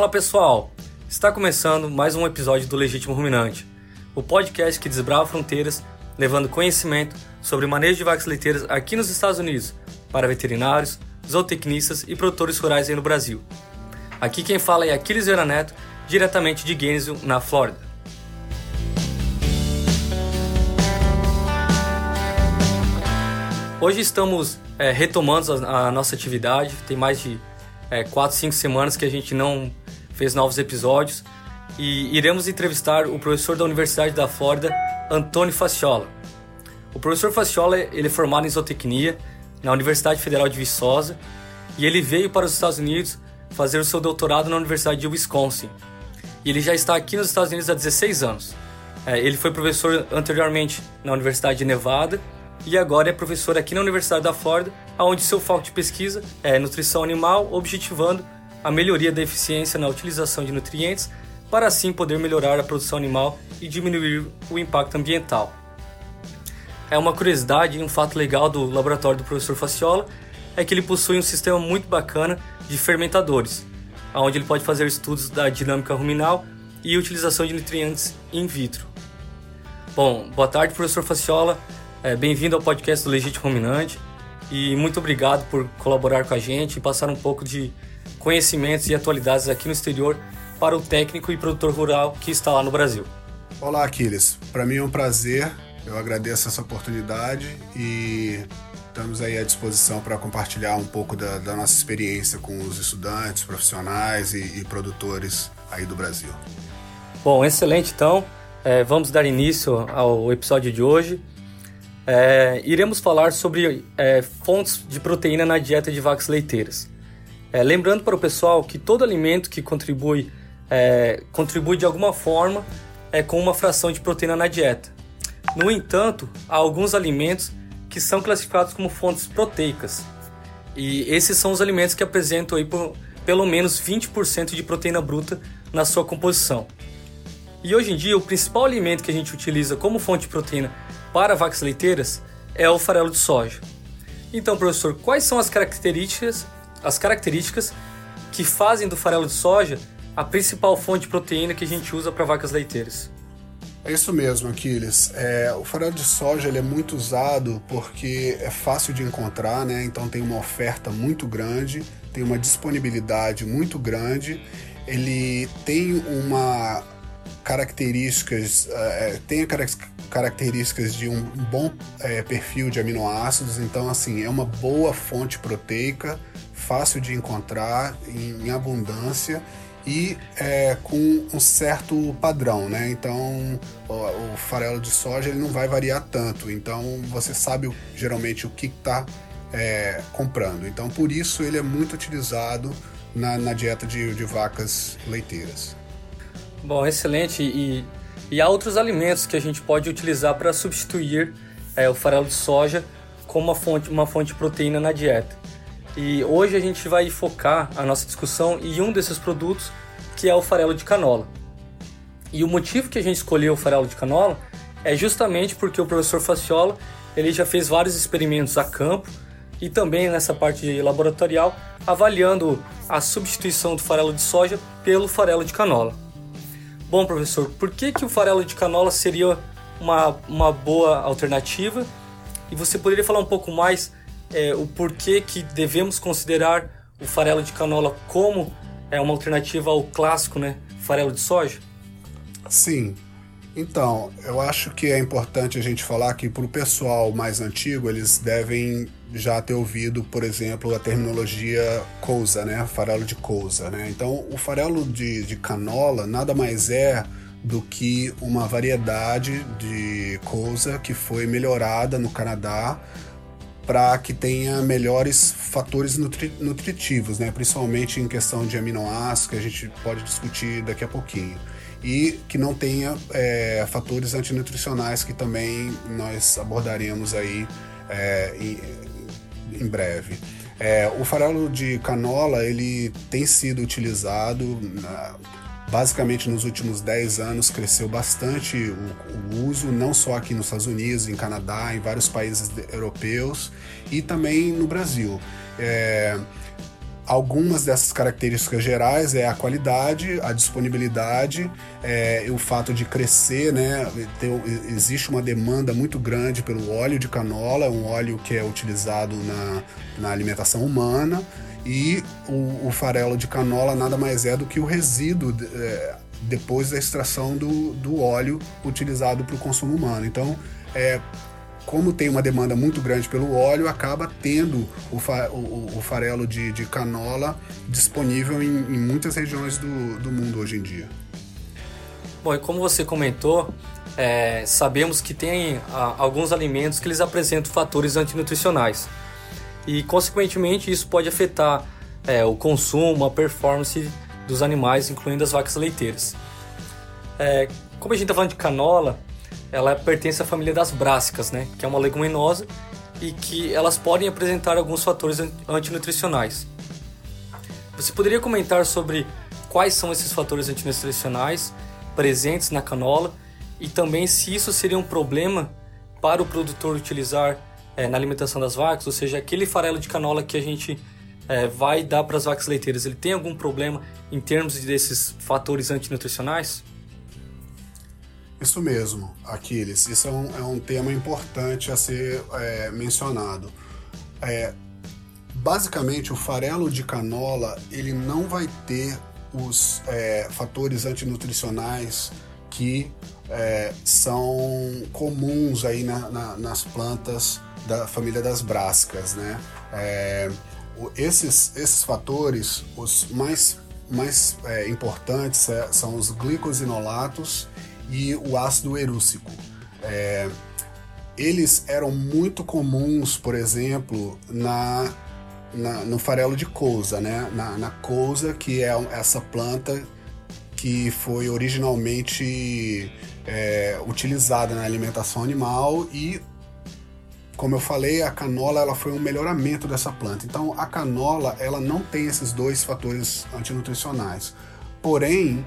Fala pessoal, está começando mais um episódio do Legítimo Ruminante, o podcast que desbrava fronteiras, levando conhecimento sobre manejo de vacas leiteiras aqui nos Estados Unidos para veterinários, zootecnistas e produtores rurais aí no Brasil. Aqui quem fala é Aquiles Vera Neto, diretamente de Gainesville, na Flórida. Hoje estamos é, retomando a, a, nossa atividade, tem mais de é, 4, 5 semanas que a gente não fez novos episódios e iremos entrevistar o professor da Universidade da Flórida, Antônio Faciola. O professor Faciola ele é formado em zootecnia na Universidade Federal de Viçosa e ele veio para os Estados Unidos fazer o seu doutorado na Universidade de Wisconsin. E ele já está aqui nos Estados Unidos há 16 anos. É, ele foi professor anteriormente na Universidade de Nevada e agora é professor aqui na Universidade da Flórida, onde seu foco de pesquisa é nutrição animal, objetivando a melhoria da eficiência na utilização de nutrientes para assim poder melhorar a produção animal e diminuir o impacto ambiental. É uma curiosidade e um fato legal do laboratório do professor Faciola é que ele possui um sistema muito bacana de fermentadores, onde ele pode fazer estudos da dinâmica ruminal e utilização de nutrientes in vitro. Bom, boa tarde, professor Faciola. É, Bem-vindo ao podcast do Legítimo Ruminante e muito obrigado por colaborar com a gente e passar um pouco de conhecimentos e atualidades aqui no exterior para o técnico e produtor rural que está lá no Brasil. Olá, Aquiles. Para mim é um prazer. Eu agradeço essa oportunidade e estamos aí à disposição para compartilhar um pouco da, da, nossa experiência com os estudantes, profissionais e, e produtores aí do Brasil. Bom, excelente. Então, é, vamos dar início ao episódio de hoje. É, iremos falar sobre é, fontes de proteína na dieta de vacas leiteiras. É, lembrando para o pessoal que todo alimento que contribui, é, contribui de alguma forma é, com uma fração de proteína na dieta. No entanto, há alguns alimentos que são classificados como fontes proteicas. E esses são os alimentos que apresentam aí por, pelo menos 20% de proteína bruta na sua composição. E hoje em dia, o principal alimento que a gente utiliza como fonte de proteína para vacas leiteiras é o farelo de soja. Então, professor, quais são as características as características que fazem do farelo de soja a principal fonte de proteína que a gente usa para vacas leiteiras. É isso mesmo, Aquiles. É, o farelo de soja ele é muito usado porque é fácil de encontrar, né? então tem uma oferta muito grande, tem uma disponibilidade muito grande, ele tem uma características, é, tem características de um bom é, perfil de aminoácidos, então assim é uma boa fonte proteica fácil de encontrar, em, em abundância e é, com um certo padrão, né? Então o, o, farelo de soja ele não vai variar tanto, então você sabe geralmente o que está é, comprando. Então por isso ele é muito utilizado na, na dieta de, de, vacas leiteiras. Bom, excelente. E, e há outros alimentos que a gente pode utilizar para substituir é, o farelo de soja como uma fonte, uma fonte de proteína na dieta. E hoje a gente vai focar a nossa discussão em um desses produtos, que é o farelo de canola. E o motivo que a gente escolheu o farelo de canola é justamente porque o professor Faciola ele já fez vários experimentos a campo e também nessa parte laboratorial avaliando a substituição do farelo de soja pelo farelo de canola. Bom, professor, por que, que o farelo de canola seria uma, uma boa alternativa? E você poderia falar um pouco mais é, o porquê que devemos considerar o farelo de canola como é uma alternativa ao clássico, né, farelo de soja? Sim. Então, eu acho que é importante a gente falar que para o pessoal mais antigo, eles devem já ter ouvido, por exemplo, a terminologia cousa, né? Farelo de cousa, né? Então, o farelo de, de canola nada mais é do que uma variedade de cousa que foi melhorada no Canadá para que tenha melhores fatores nutri nutritivos, né? principalmente em questão de aminoácidos, que a gente pode discutir daqui a pouquinho. E que não tenha é, fatores antinutricionais, que também nós abordaremos aí é, em, em, breve. É, o farelo de canola ele tem sido utilizado na, basicamente nos últimos 10 anos cresceu bastante o, o, uso, não só aqui nos Estados Unidos, em Canadá, em vários países europeus e também no Brasil. É, algumas dessas características gerais é a qualidade, a disponibilidade, é, o fato de crescer, né? Ter, existe uma demanda muito grande pelo óleo de canola, um óleo que é utilizado na, na alimentação humana, e o, o farelo de canola nada mais é do que o resíduo é, depois da extração do, do óleo utilizado para o consumo humano. Então, é, como tem uma demanda muito grande pelo óleo, acaba tendo o, fa o, o farelo de, de, canola disponível em, em muitas regiões do, do, mundo hoje em dia. Bom, e como você comentou, é, sabemos que tem a, alguns alimentos que eles apresentam fatores antinutricionais. E, consequentemente, isso pode afetar é, o consumo, a performance dos animais, incluindo as vacas leiteiras. É, como a gente está falando de canola, ela pertence à família das brássicas, né, que é uma leguminosa e que elas podem apresentar alguns fatores antinutricionais. Você poderia comentar sobre quais são esses fatores antinutricionais presentes na canola e também se isso seria um problema para o produtor utilizar é, na alimentação das vacas, ou seja, aquele farelo de canola que a gente é, vai dar para as vacas leiteiras, ele tem algum problema em termos desses fatores antinutricionais? Isso mesmo, Aquiles. Isso é um, é um tema importante a ser é, mencionado. É, basicamente, o farelo de canola ele não vai ter os é, fatores antinutricionais que é, são comuns aí na, na, nas plantas da família das brásicas, né? É, esses, esses fatores, os mais, mais é, importantes são os glicosinolatos e o ácido erúcico. É, eles eram muito comuns, por exemplo, na, na, no farelo de couza, né? na, na couza, que é essa planta que foi originalmente é, utilizada na alimentação animal e como eu falei, a canola ela foi um melhoramento dessa planta. Então a canola ela não tem esses dois fatores antinutricionais. Porém,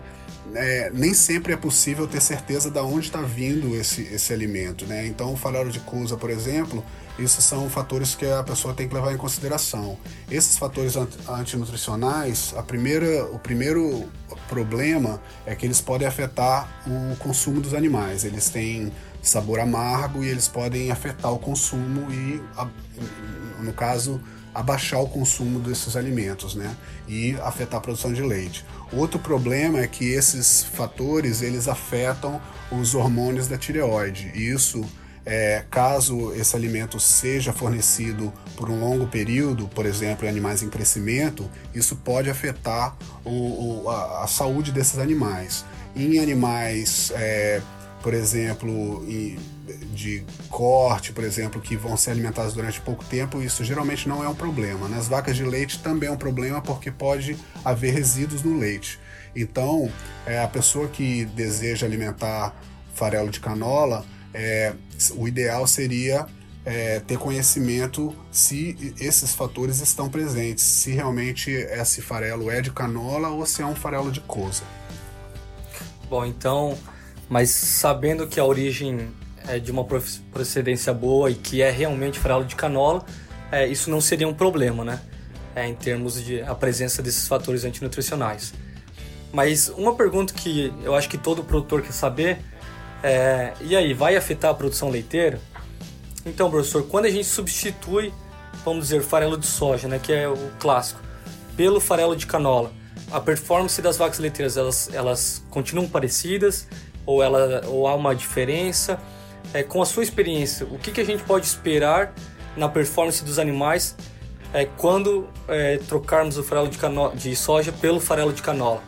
é, nem sempre é possível ter certeza de onde está vindo esse, esse alimento. Né? Então, o farelo de cousa, por exemplo, esses são fatores que a pessoa tem que levar em consideração. Esses fatores antinutricionais, a primeira, o primeiro problema é que eles podem afetar o consumo dos animais. Eles têm sabor amargo e eles podem afetar o consumo e, no caso, abaixar o consumo desses alimentos, né? E afetar a produção de leite. Outro problema é que esses fatores eles afetam os hormônios da tireoide. E isso, é, caso esse alimento seja fornecido por um longo período, por exemplo, em animais em crescimento, isso pode afetar o, o, a, a, saúde desses animais. Em animais é, por exemplo, de corte, por exemplo, que vão ser alimentados durante pouco tempo, isso geralmente não é um problema. Nas vacas de leite também é um problema porque pode haver resíduos no leite. Então, é, a pessoa que deseja alimentar farelo de canola, é, o ideal seria é, ter conhecimento se esses fatores estão presentes, se realmente esse farelo é de canola ou se é um farelo de cousa. Bom, então mas sabendo que a origem é de uma procedência boa e que é realmente farelo de canola, é, isso não seria um problema, né? É, em termos de a presença desses fatores antinutricionais. Mas uma pergunta que eu acho que todo produtor quer saber é: e aí, vai afetar a produção leiteira? Então, professor, quando a gente substitui, vamos dizer, farelo de soja, né, que é o clássico, pelo farelo de canola, a performance das vacas leiteiras elas, elas continuam parecidas? Ou, ela, ou há uma diferença? É, com a sua experiência, o que, que a gente pode esperar na performance dos animais é, quando é, trocarmos o farelo de, de soja pelo farelo de canola?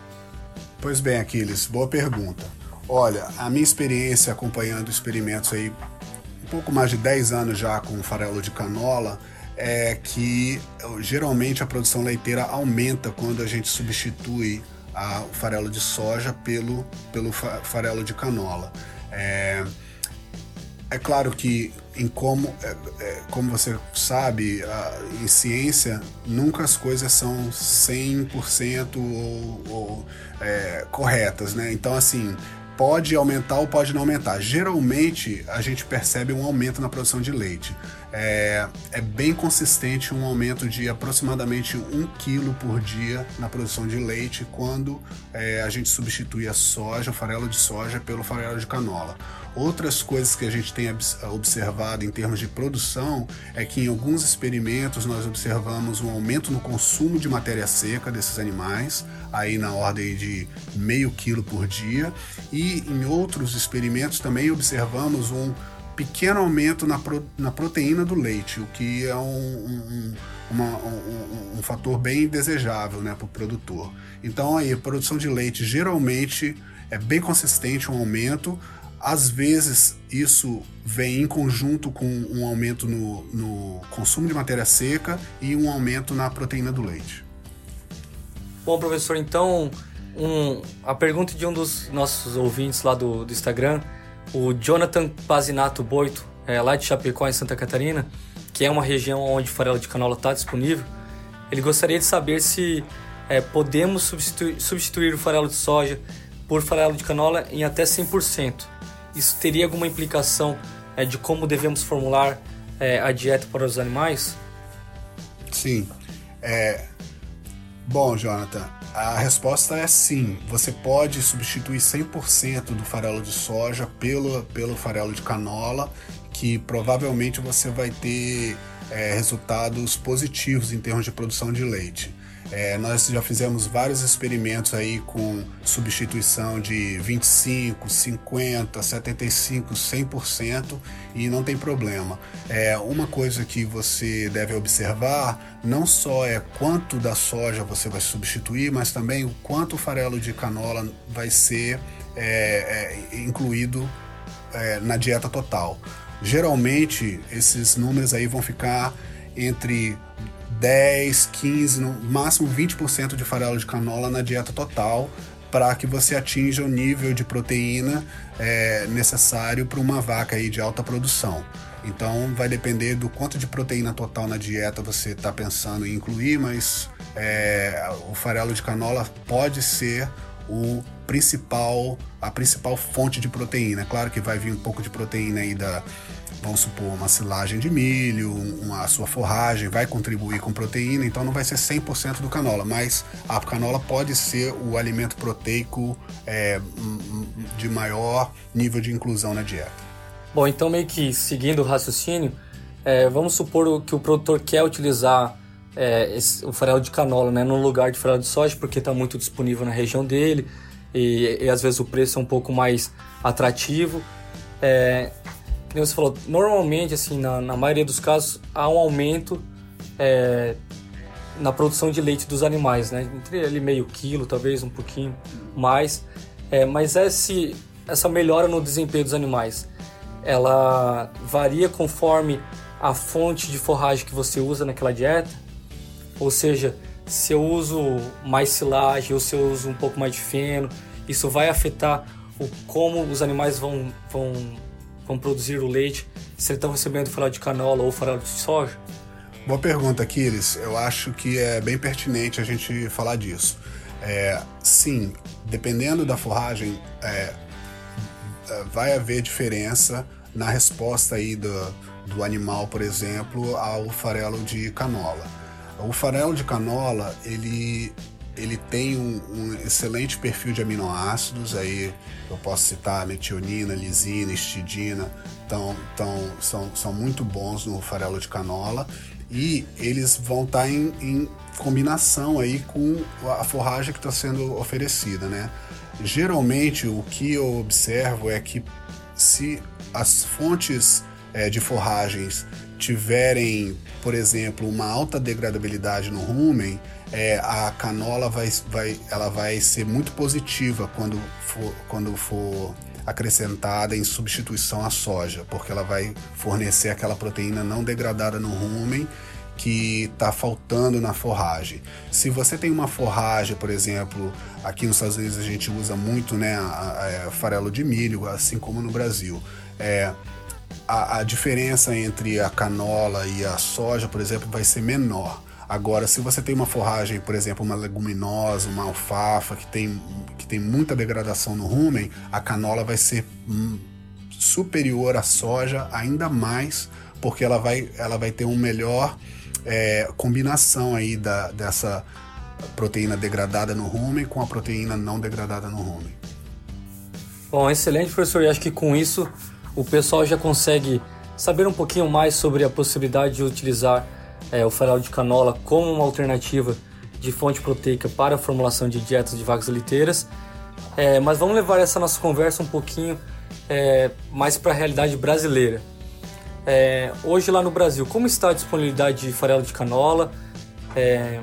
Pois bem, Aquiles, boa pergunta. Olha, a minha experiência acompanhando experimentos aí, um pouco mais de 10 anos já com farelo de canola, é que geralmente a produção leiteira aumenta quando a gente substitui a, o farelo de soja pelo, pelo farelo de canola. É, é claro que, em como, é, é, como você sabe, a, em ciência, nunca as coisas são 100% ou, ou é, corretas, né? Então, assim, pode aumentar ou pode não aumentar. Geralmente a gente percebe um aumento na produção de leite. É, é bem consistente um aumento de aproximadamente um quilo por dia na produção de leite quando é, a gente substitui a soja, o farelo de soja, pelo farelo de canola. Outras coisas que a gente tem observado em termos de produção é que em alguns experimentos nós observamos um aumento no consumo de matéria seca desses animais, aí na ordem de meio quilo por dia, e em outros experimentos também observamos um pequeno aumento na, pro, na proteína do leite, o que é um, um, uma, um, um fator bem desejável né, para o produtor. Então aí, a produção de leite geralmente é bem consistente um aumento, às vezes, isso vem em conjunto com um aumento no, no consumo de matéria seca e um aumento na proteína do leite. Bom, professor, então, um, a pergunta de um dos nossos ouvintes lá do, do Instagram, o Jonathan Pazinato Boito, é, lá de Chapecó, em Santa Catarina, que é uma região onde farelo de canola está disponível, ele gostaria de saber se é, podemos substituir, substituir o farelo de soja por farelo de canola em até 100% isso teria alguma implicação é, de como devemos formular é, a dieta para os animais? Sim. É... Bom, Jonathan, a resposta é sim. Você pode substituir 100% do farelo de soja pelo, pelo farelo de canola, que provavelmente você vai ter é, resultados positivos em termos de produção de leite. É, nós já fizemos vários experimentos aí com substituição de 25, 50, 75, 100% e não tem problema. É, uma coisa que você deve observar não só é quanto da soja você vai substituir, mas também o quanto o farelo de canola vai ser é, é incluído é, na dieta total. Geralmente esses números aí vão ficar entre 10, 15, no máximo 20% de farelo de canola na dieta total para que você atinja o nível de proteína é, necessário para uma vaca aí de alta produção. Então vai depender do quanto de proteína total na dieta você está pensando em incluir, mas é, o farelo de canola pode ser o principal, a principal fonte de proteína. Claro que vai vir um pouco de proteína aí da, vamos supor, uma silagem de milho, uma, a sua forragem vai contribuir com proteína, então não vai ser 100% do canola, mas a canola pode ser o alimento proteico é, de maior nível de inclusão na dieta. Bom, então meio que seguindo o raciocínio, é, vamos supor que o produtor quer utilizar é, esse, o farelo de canola né, no lugar de farelo de soja, porque está muito disponível na região dele e, e, às vezes o preço é um pouco mais atrativo. É, como você falou, normalmente, assim, na, na maioria dos casos, há um aumento é, na produção de leite dos animais, né? Entre ali meio quilo, talvez um pouquinho mais. É, mas esse, essa melhora no desempenho dos animais, ela varia conforme a fonte de forragem que você usa naquela dieta? Ou seja, se eu uso mais silagem ou se eu uso um pouco mais de feno, isso vai afetar o como os animais vão, vão vão produzir o leite, se eles estão recebendo farelo de canola ou farelo de soja? Boa pergunta, Aquiles. Eu acho que é bem pertinente a gente falar disso. É, sim, dependendo da forragem, é, é vai haver diferença na resposta aí do, do animal, por exemplo, ao farelo de canola. O farelo de canola, ele ele tem um, um, excelente perfil de aminoácidos, aí eu posso citar metionina, lisina, histidina, tão, tão, são, são muito bons no farelo de canola e eles vão estar tá em, em combinação aí com a forragem que está sendo oferecida, né? Geralmente o que eu observo é que se as fontes é, de forragens tiverem, por exemplo, uma alta degradabilidade no rumen, é, a canola vai, vai, ela vai ser muito positiva quando for, quando for acrescentada em substituição à soja, porque ela vai fornecer aquela proteína não degradada no rumen que está faltando na forragem. Se você tem uma forragem, por exemplo, aqui nos Estados Unidos a gente usa muito né, a, a, a é, farelo de milho, assim como no Brasil. É, a, a diferença entre a canola e a soja, por exemplo, vai ser menor Agora, se você tem uma forragem, por exemplo, uma leguminosa, uma alfafa, que tem, que tem muita degradação no rumen, a canola vai ser hum, superior à soja ainda mais, porque ela vai, ela vai ter uma melhor é, combinação aí da, dessa proteína degradada no rumen com a proteína não degradada no rumen. Bom, excelente, professor. E acho que com isso o pessoal já consegue saber um pouquinho mais sobre a possibilidade de utilizar é, o farelo de canola como uma alternativa de fonte proteica para a formulação de dietas de vacas leiteiras. É, mas vamos levar essa nossa conversa um pouquinho é, mais para a realidade brasileira. É, hoje lá no Brasil, como está a disponibilidade de farelo de canola? É,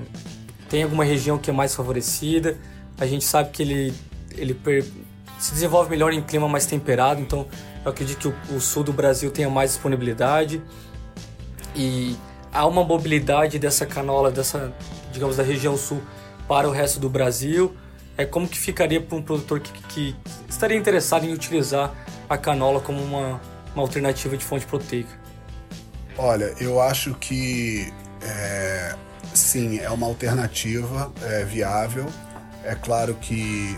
tem alguma região que é mais favorecida? A gente sabe que ele, ele per, se desenvolve melhor em clima mais temperado, então eu acredito que o, o sul do Brasil tenha mais disponibilidade. E há uma mobilidade dessa canola, dessa, digamos, da região sul para o resto do Brasil. É como que ficaria para um produtor que, que, estaria interessado em utilizar a canola como uma, uma alternativa de fonte proteica? Olha, eu acho que é, sim, é uma alternativa é, viável. É claro que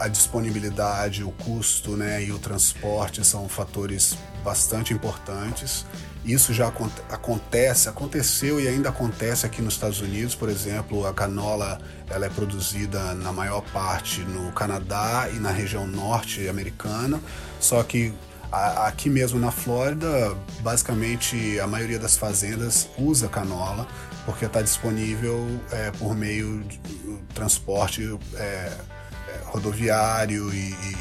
a disponibilidade, o custo né, e o transporte são fatores bastante importantes. Isso já acontece, aconteceu e ainda acontece aqui nos Estados Unidos, por exemplo, a canola ela é produzida na maior parte no Canadá e na região norte americana, só que aqui mesmo na Flórida, basicamente a maioria das fazendas usa canola porque está disponível é, por meio de transporte é, rodoviário e, e,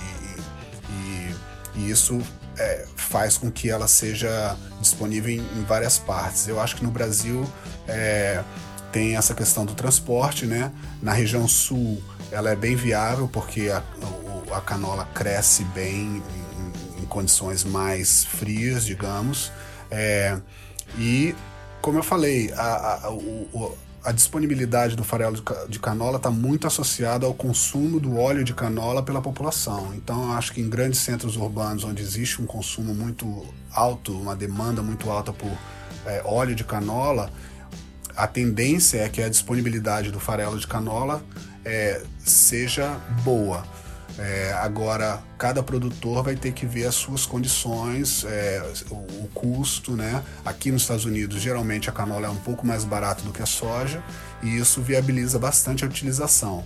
e, e isso é, faz com que ela seja disponível em, em, várias partes. Eu acho que no Brasil é, tem essa questão do transporte, né? Na região sul ela é bem viável porque a, a canola cresce bem em, em, condições mais frias, digamos. É, e como eu falei, a, a, o, a disponibilidade do farelo de canola está muito associada ao consumo do óleo de canola pela população. Então, acho que em grandes centros urbanos, onde existe um consumo muito alto, uma demanda muito alta por é, óleo de canola, a tendência é que a disponibilidade do farelo de canola é, seja boa. É, agora, cada produtor vai ter que ver as suas condições, é, o, o, custo, né? Aqui nos Estados Unidos, geralmente a canola é um pouco mais barata do que a soja e isso viabiliza bastante a utilização.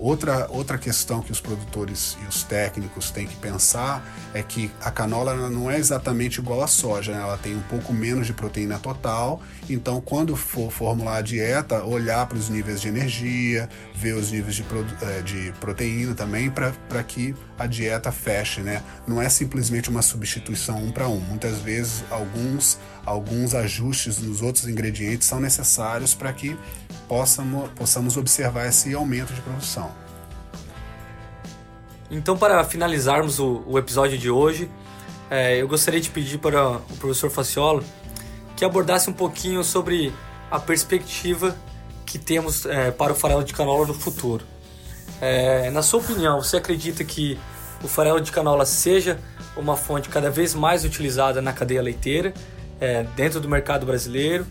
Outra, outra questão que os produtores e os técnicos têm que pensar é que a canola não é exatamente igual à soja, né? ela tem um pouco menos de proteína total. Então, quando for formular a dieta, olhar para os níveis de energia, ver os níveis de, eh, de proteína também, para que a dieta feche. Né? Não é simplesmente uma substituição um para um. Muitas vezes, alguns, alguns ajustes nos outros ingredientes são necessários para que possamos, possamos observar esse aumento de produção. Então, para finalizarmos o, o episódio de hoje, é, eu gostaria de pedir para o professor Faciola que abordasse um pouquinho sobre a perspectiva que temos é, para o farelo de canola no futuro. É, na sua opinião, você acredita que o farelo de canola seja uma fonte cada vez mais utilizada na cadeia leiteira, é, dentro do mercado brasileiro?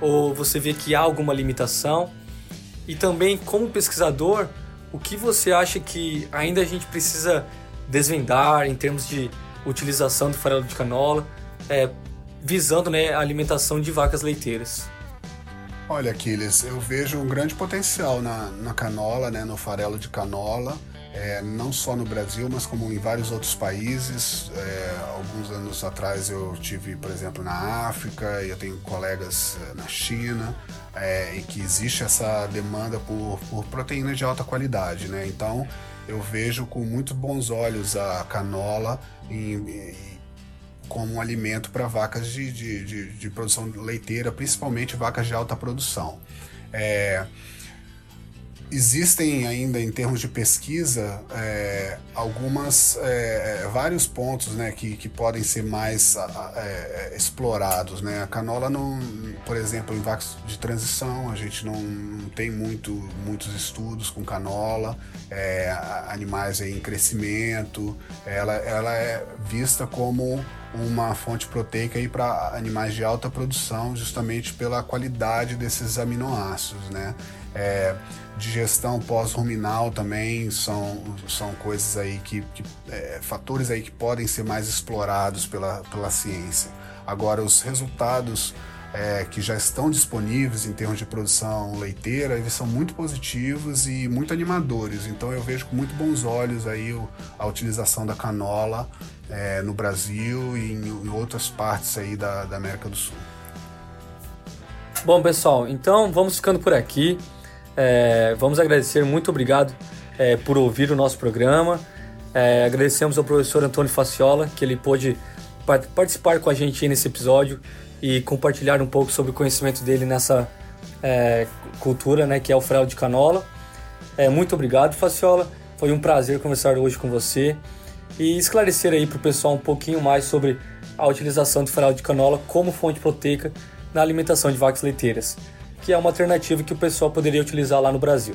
Ou você vê que há alguma limitação? E também, como pesquisador, o que você acha que ainda a gente precisa desvendar em termos de utilização do farelo de canola, é, visando né, a alimentação de vacas leiteiras? Olha, Aquiles, eu vejo um grande potencial na, na canola, né, no farelo de canola é, não só no Brasil, mas como em vários outros países. É, alguns anos atrás eu tive, por exemplo, na África, eu tenho colegas é, na China, é, e que existe essa demanda por, por de alta qualidade, né? Então eu vejo com muito bons olhos a canola em, em, como um alimento para vacas de, de, de, de, produção leiteira, principalmente vacas de alta produção. É, existem ainda em termos de pesquisa é, algumas é, é, vários pontos né, que, que podem ser mais é, explorados né? a canola não por exemplo em vacas de transição a gente não, não tem muito, muitos estudos com canola é, animais em crescimento ela, ela é vista como uma fonte proteica para animais de alta produção, justamente pela qualidade desses aminoácidos, né? É, digestão pós-ruminal também são, são coisas aí que, que é, fatores aí que podem ser mais explorados pela, pela ciência. Agora os resultados é, que já estão disponíveis em termos de produção leiteira, eles são muito positivos e muito animadores. Então eu vejo com muito bons olhos aí a utilização da canola é, no Brasil e em, em, outras partes aí da, da América do Sul. Bom pessoal, então vamos ficando por aqui. É, vamos agradecer, muito obrigado é, por ouvir o nosso programa. É, agradecemos ao professor Antônio Faciola que ele pôde participar com a gente nesse episódio e compartilhar um pouco sobre o conhecimento dele nessa é, cultura, né, que é o farelo de canola. É, muito obrigado, Faciola. Foi um prazer conversar hoje com você e esclarecer aí para o pessoal um pouquinho mais sobre a utilização do farelo de canola como fonte proteica na alimentação de vacas leiteiras, que é uma alternativa que o pessoal poderia utilizar lá no Brasil.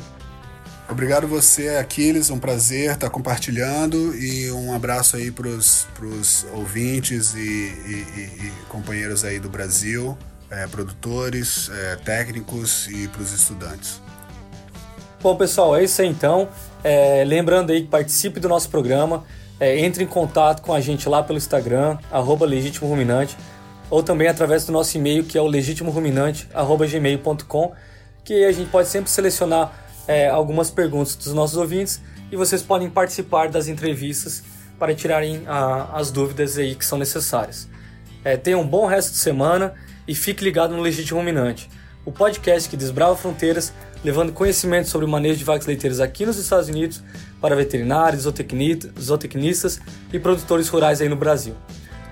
Obrigado você, Aquiles, um prazer estar compartilhando e um abraço aí para os ouvintes e, e, e, companheiros aí do Brasil, é, produtores, é, técnicos e para os estudantes. Bom, pessoal, é isso aí então. É, lembrando aí que participe do nosso programa, é, entre em contato com a gente lá pelo Instagram, arroba Legítimo Ruminante, ou também através do nosso e-mail que é o legítimoruminante.gmail.com, que a gente pode sempre selecionar é, algumas perguntas dos nossos ouvintes e vocês podem participar das entrevistas para tirarem a, as dúvidas aí que são necessárias. É, tenham um bom resto de semana e fique ligado no Legítimo Ruminante, o podcast que desbrava fronteiras, levando conhecimento sobre o manejo de vacas leiteiras aqui nos Estados Unidos para veterinários, zootecnistas e produtores rurais aí no Brasil.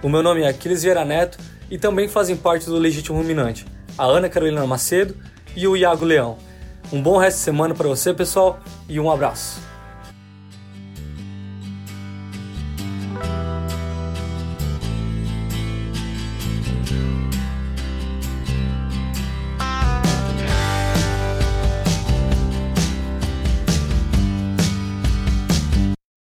O meu nome é Aquiles Vieira Neto e também fazem parte do Legítimo Ruminante a Ana Carolina Macedo e o Iago Leão. Um bom resto de semana para você, pessoal, e um abraço.